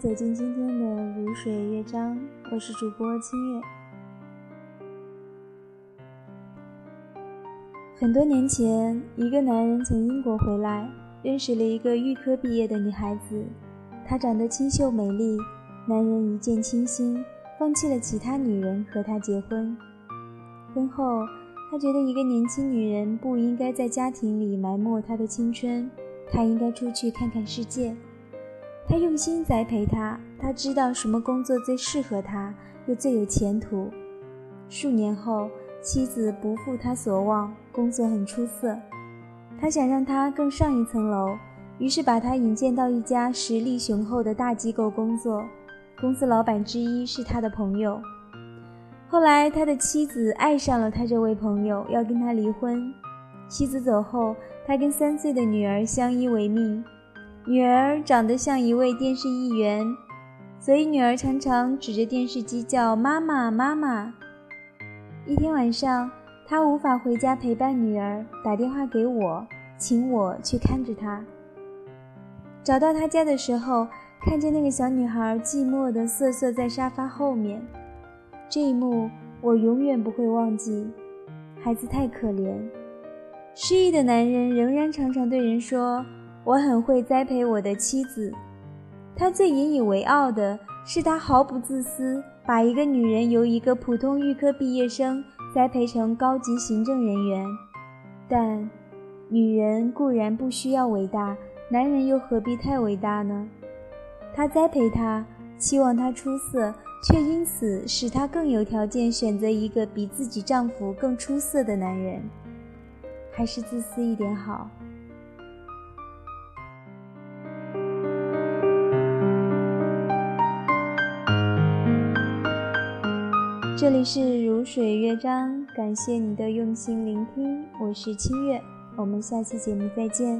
走进今天的如水乐章，我是主播清月。很多年前，一个男人从英国回来，认识了一个预科毕业的女孩子，她长得清秀美丽，男人一见倾心，放弃了其他女人和她结婚。婚后，他觉得一个年轻女人不应该在家庭里埋没她的青春，她应该出去看看世界。他用心栽培她，他知道什么工作最适合他，又最有前途。数年后，妻子不负他所望，工作很出色。他想让她更上一层楼，于是把她引荐到一家实力雄厚的大机构工作。公司老板之一是他的朋友。后来，他的妻子爱上了他这位朋友，要跟他离婚。妻子走后，他跟三岁的女儿相依为命。女儿长得像一位电视艺员，所以女儿常常指着电视机叫“妈妈，妈妈”。一天晚上，他无法回家陪伴女儿，打电话给我，请我去看着她。找到他家的时候，看见那个小女孩寂寞地瑟瑟在沙发后面，这一幕我永远不会忘记。孩子太可怜，失意的男人仍然常常对人说。我很会栽培我的妻子，他最引以为傲的是他毫不自私，把一个女人由一个普通预科毕业生栽培成高级行政人员。但，女人固然不需要伟大，男人又何必太伟大呢？他栽培她，期望她出色，却因此使她更有条件选择一个比自己丈夫更出色的男人。还是自私一点好。这里是如水乐章，感谢你的用心聆听，我是七月，我们下期节目再见。